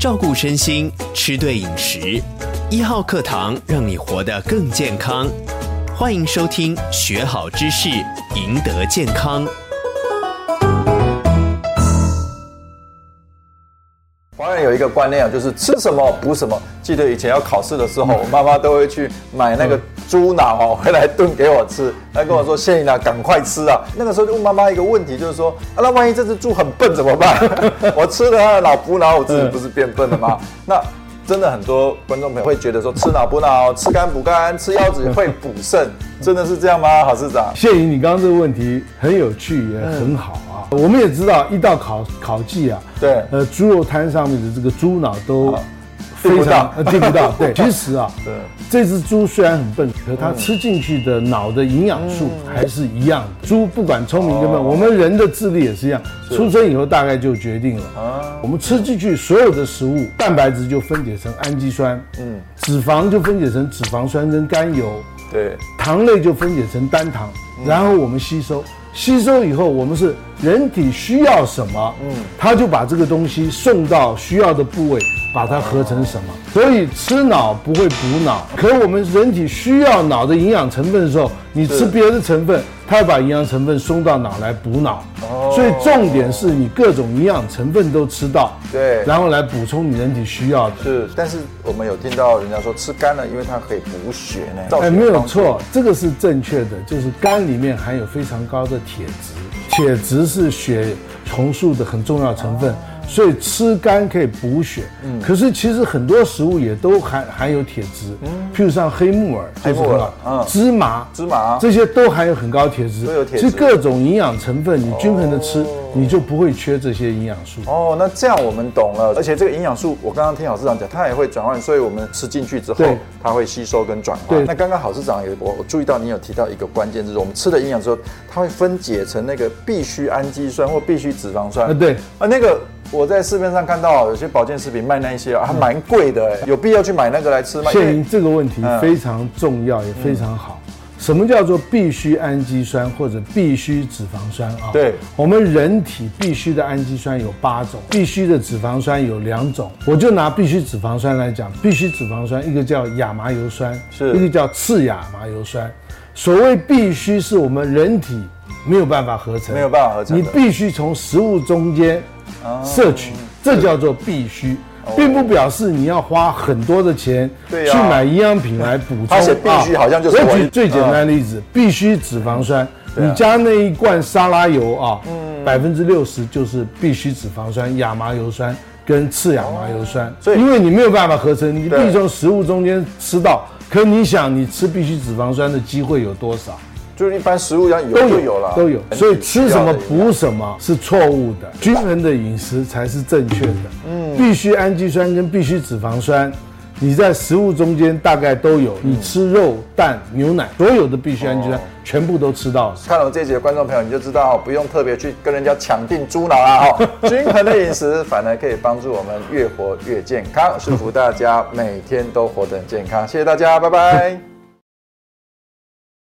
照顾身心，吃对饮食。一号课堂让你活得更健康。欢迎收听，学好知识，赢得健康。华人有一个观念啊，就是吃什么补什么。记得以前要考试的时候，我妈妈都会去买那个猪脑哦，回来炖给我吃。她跟我说：“谢颖啊，赶快吃啊！”那个时候就问妈妈一个问题，就是说：“啊，那万一这只猪很笨怎么办？我吃了它的脑补脑，我自己不是变笨了吗？”那。真的很多观众朋友会觉得说，吃脑补脑，吃肝补肝，吃腰子会补肾，真的是这样吗？郝市长，谢颖，你刚刚这个问题很有趣，也很好我们也知道，一到考考季啊，对，呃，猪肉摊上面的这个猪脑都。非常呃订不到，对，其实啊，对，这只猪虽然很笨，可它吃进去的脑的营养素还是一样的。猪不管聪明跟笨，我们人的智力也是一样，出生以后大概就决定了。啊，我们吃进去所有的食物，蛋白质就分解成氨基酸，嗯，脂肪就分解成脂肪酸跟甘油，对，糖类就分解成单糖，然后我们吸收，吸收以后我们是人体需要什么，嗯，它就把这个东西送到需要的部位。把它合成什么？所以吃脑不会补脑，可我们人体需要脑的营养成分的时候，你吃别的成分，它要把营养成分送到脑来补脑。哦，所以重点是你各种营养成分都吃到，对，然后来补充你人体需要的。是，但是我们有听到人家说吃肝了，因为它可以补血呢。哎，没有错，这个是正确的，就是肝里面含有非常高的铁质，铁质是血红素的很重要成分。所以吃肝可以补血，嗯，可是其实很多食物也都含含有铁质，嗯，譬如像黑木耳，黑木耳，嗯，芝麻，芝麻，这些都含有很高铁质，都有铁质。其实各种营养成分你均衡的吃，你就不会缺这些营养素。哦，那这样我们懂了。而且这个营养素，我刚刚听郝市长讲，它也会转换，所以我们吃进去之后，它会吸收跟转化。对，那刚刚郝市长也我我注意到你有提到一个关键，就是我们吃的营养之后，它会分解成那个必需氨基酸或必需脂肪酸。啊，对，啊那个。我在市面上看到有些保健食品卖那一些啊，还蛮贵的，有必要去买那个来吃吗？谢颖，这个问题非常重要，也非常好。什么叫做必需氨基酸或者必需脂肪酸啊？对，我们人体必需的氨基酸有八种，必需的脂肪酸有两种。我就拿必需脂肪酸来讲，必需脂肪酸一个叫亚麻油酸，是一个叫次亚麻油酸。所谓必需，是我们人体没有办法合成，没有办法合成，你必须从食物中间。摄取，这叫做必需，并不表示你要花很多的钱去买营养品来补充。而且必须好像就是我举最简单的例子，必需脂肪酸，你加那一罐沙拉油啊，百分之六十就是必需脂肪酸、亚麻油酸跟次亚麻油酸。所以，因为你没有办法合成，你必须从食物中间吃到。可你想，你吃必需脂肪酸的机会有多少？就是一般食物上有都有了，都有，所以吃什么补什么是错误的，均衡的饮食才是正确的。嗯，必须氨基酸跟必需脂肪酸，你在食物中间大概都有。你吃肉、蛋、牛奶，所有的必需氨基酸全部都吃到了。看了我这集的观众朋友，你就知道不用特别去跟人家抢定猪脑啊。哦，均衡的饮食反而可以帮助我们越活越健康，祝福大家每天都活得很健康。谢谢大家，拜拜。